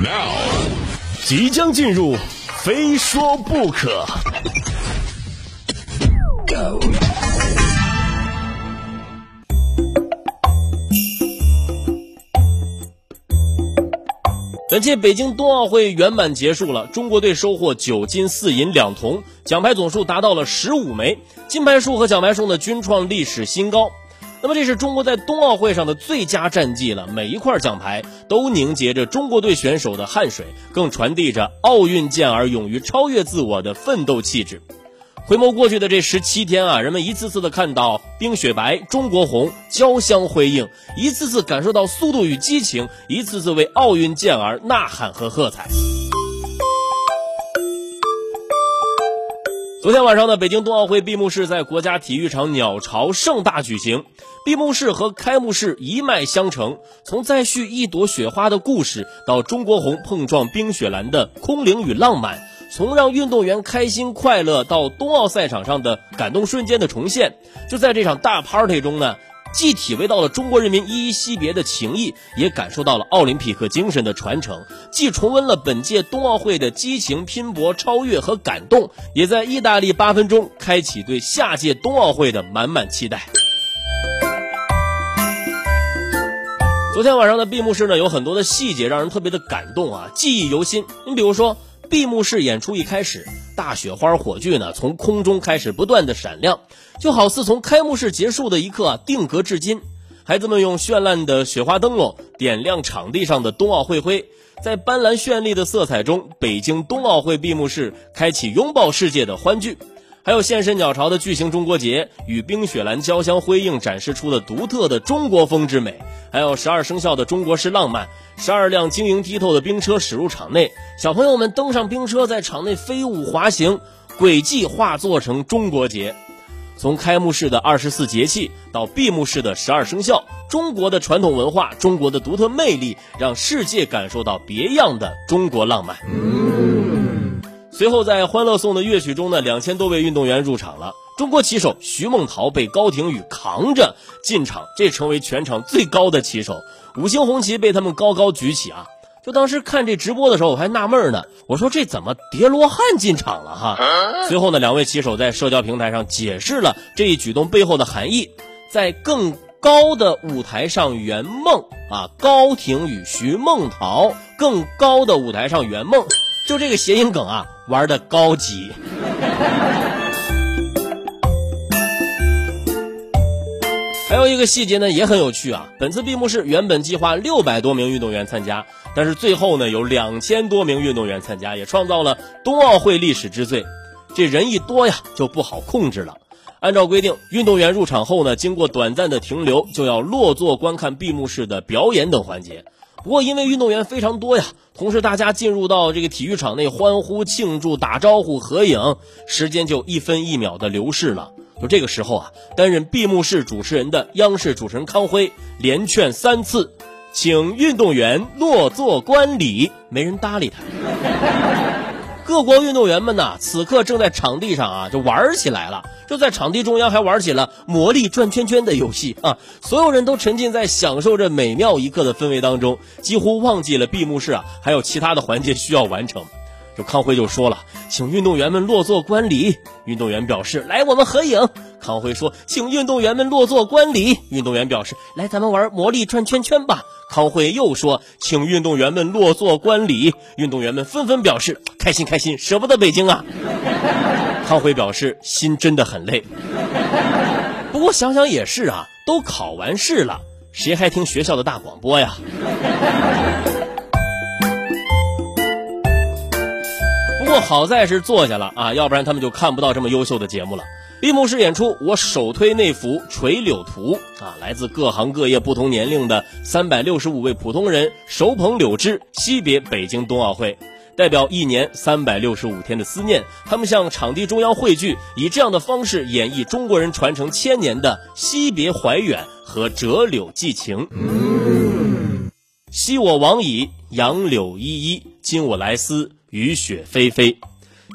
Now，即将进入，非说不可。本届北京冬奥会圆满结束了，中国队收获九金四银两铜，奖牌总数达到了十五枚，金牌数和奖牌数呢均创历史新高。那么这是中国在冬奥会上的最佳战绩了，每一块奖牌都凝结着中国队选手的汗水，更传递着奥运健儿勇于超越自我的奋斗气质。回眸过去的这十七天啊，人们一次次的看到冰雪白、中国红交相辉映，一次次感受到速度与激情，一次次为奥运健儿呐喊和喝彩。昨天晚上呢北京冬奥会闭幕式在国家体育场鸟巢盛大举行，闭幕式和开幕式一脉相承，从再续一朵雪花的故事，到中国红碰撞冰雪蓝的空灵与浪漫。从让运动员开心快乐到冬奥赛场上的感动瞬间的重现，就在这场大 party 中呢，既体味到了中国人民依依惜别的情谊，也感受到了奥林匹克精神的传承；既重温了本届冬奥会的激情拼搏、超越和感动，也在意大利八分钟开启对下届冬奥会的满满期待。昨天晚上的闭幕式呢，有很多的细节让人特别的感动啊，记忆犹新。你比如说。闭幕式演出一开始，大雪花火炬呢从空中开始不断的闪亮，就好似从开幕式结束的一刻啊定格至今。孩子们用绚烂的雪花灯笼点亮场地上的冬奥会徽，在斑斓绚丽的色彩中，北京冬奥会闭幕式开启拥抱世界的欢聚。还有现身鸟巢的巨型中国结与冰雪蓝交相辉映，展示出了独特的中国风之美。还有十二生肖的中国式浪漫，十二辆晶莹剔透的冰车驶入场内，小朋友们登上冰车，在场内飞舞滑行，轨迹化作成中国结。从开幕式的二十四节气到闭幕式的十二生肖，中国的传统文化，中国的独特魅力，让世界感受到别样的中国浪漫。随后，在《欢乐颂》的乐曲中呢，两千多位运动员入场了。中国骑手徐梦桃被高廷宇扛着进场，这成为全场最高的骑手。五星红旗被他们高高举起啊！就当时看这直播的时候，我还纳闷呢，我说这怎么叠罗汉进场了哈？随后呢，两位骑手在社交平台上解释了这一举动背后的含义，在更高的舞台上圆梦啊！高亭宇、徐梦桃，更高的舞台上圆梦。就这个谐音梗啊，玩的高级。还有一个细节呢，也很有趣啊。本次闭幕式原本计划六百多名运动员参加，但是最后呢有两千多名运动员参加，也创造了冬奥会历史之最。这人一多呀，就不好控制了。按照规定，运动员入场后呢，经过短暂的停留，就要落座观看闭幕式的表演等环节。不过因为运动员非常多呀，同时大家进入到这个体育场内欢呼庆祝、打招呼、合影，时间就一分一秒的流逝了。就这个时候啊，担任闭幕式主持人的央视主持人康辉连劝三次，请运动员落座观礼，没人搭理他。各国运动员们呐，此刻正在场地上啊，就玩起来了。就在场地中央还玩起了魔力转圈圈的游戏啊！所有人都沉浸在享受这美妙一刻的氛围当中，几乎忘记了闭幕式啊，还有其他的环节需要完成。就康辉就说了，请运动员们落座观礼。运动员表示，来，我们合影。康辉说，请运动员们落座观礼。运动员表示，来，咱们玩魔力转圈圈吧。康辉又说：“请运动员们落座观礼。”运动员们纷纷表示：“开心开心，舍不得北京啊！”康辉表示：“心真的很累。”不过想想也是啊，都考完试了，谁还听学校的大广播呀？不过好在是坐下了啊，要不然他们就看不到这么优秀的节目了。闭幕式演出，我首推那幅垂柳图啊，来自各行各业、不同年龄的三百六十五位普通人手捧柳枝，惜别北京冬奥会，代表一年三百六十五天的思念。他们向场地中央汇聚，以这样的方式演绎中国人传承千年的惜别怀远和折柳寄情。昔我往矣，杨柳依依；今我来思，雨雪霏霏。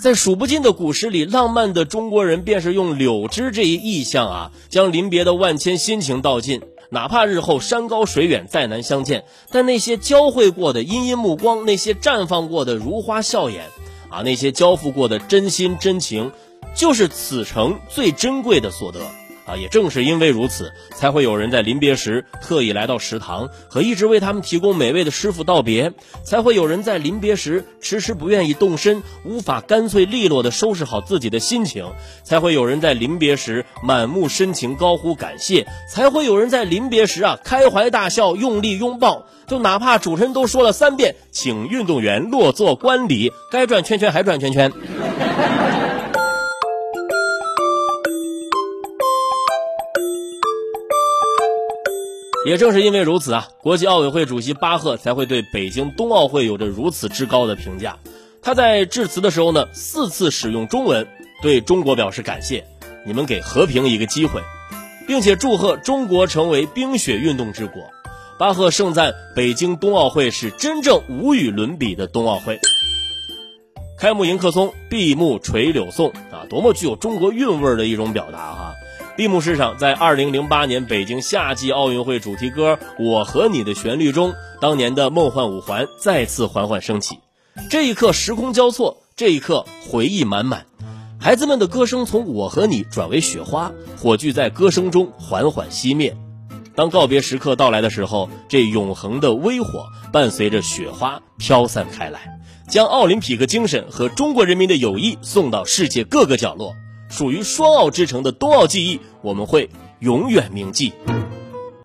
在数不尽的古诗里，浪漫的中国人便是用柳枝这一意象啊，将临别的万千心情道尽。哪怕日后山高水远再难相见，但那些交汇过的殷殷目光，那些绽放过的如花笑颜，啊，那些交付过的真心真情，就是此城最珍贵的所得。啊，也正是因为如此，才会有人在临别时特意来到食堂，和一直为他们提供美味的师傅道别；才会有人在临别时迟迟不愿意动身，无法干脆利落地收拾好自己的心情；才会有人在临别时满目深情高呼感谢；才会有人在临别时啊开怀大笑，用力拥抱。就哪怕主持人都说了三遍，请运动员落座观礼，该转圈圈还转圈圈。也正是因为如此啊，国际奥委会主席巴赫才会对北京冬奥会有着如此之高的评价。他在致辞的时候呢，四次使用中文对中国表示感谢，你们给和平一个机会，并且祝贺中国成为冰雪运动之国。巴赫盛赞北京冬奥会是真正无与伦比的冬奥会。开幕迎客松，闭幕垂柳颂啊，多么具有中国韵味的一种表达哈。闭幕式上，在2008年北京夏季奥运会主题歌《我和你》的旋律中，当年的梦幻五环再次缓缓升起。这一刻，时空交错；这一刻，回忆满满。孩子们的歌声从“我和你”转为雪花，火炬在歌声中缓缓熄灭。当告别时刻到来的时候，这永恒的微火伴随着雪花飘散开来，将奥林匹克精神和中国人民的友谊送到世界各个角落。属于双奥之城的冬奥记忆，我们会永远铭记。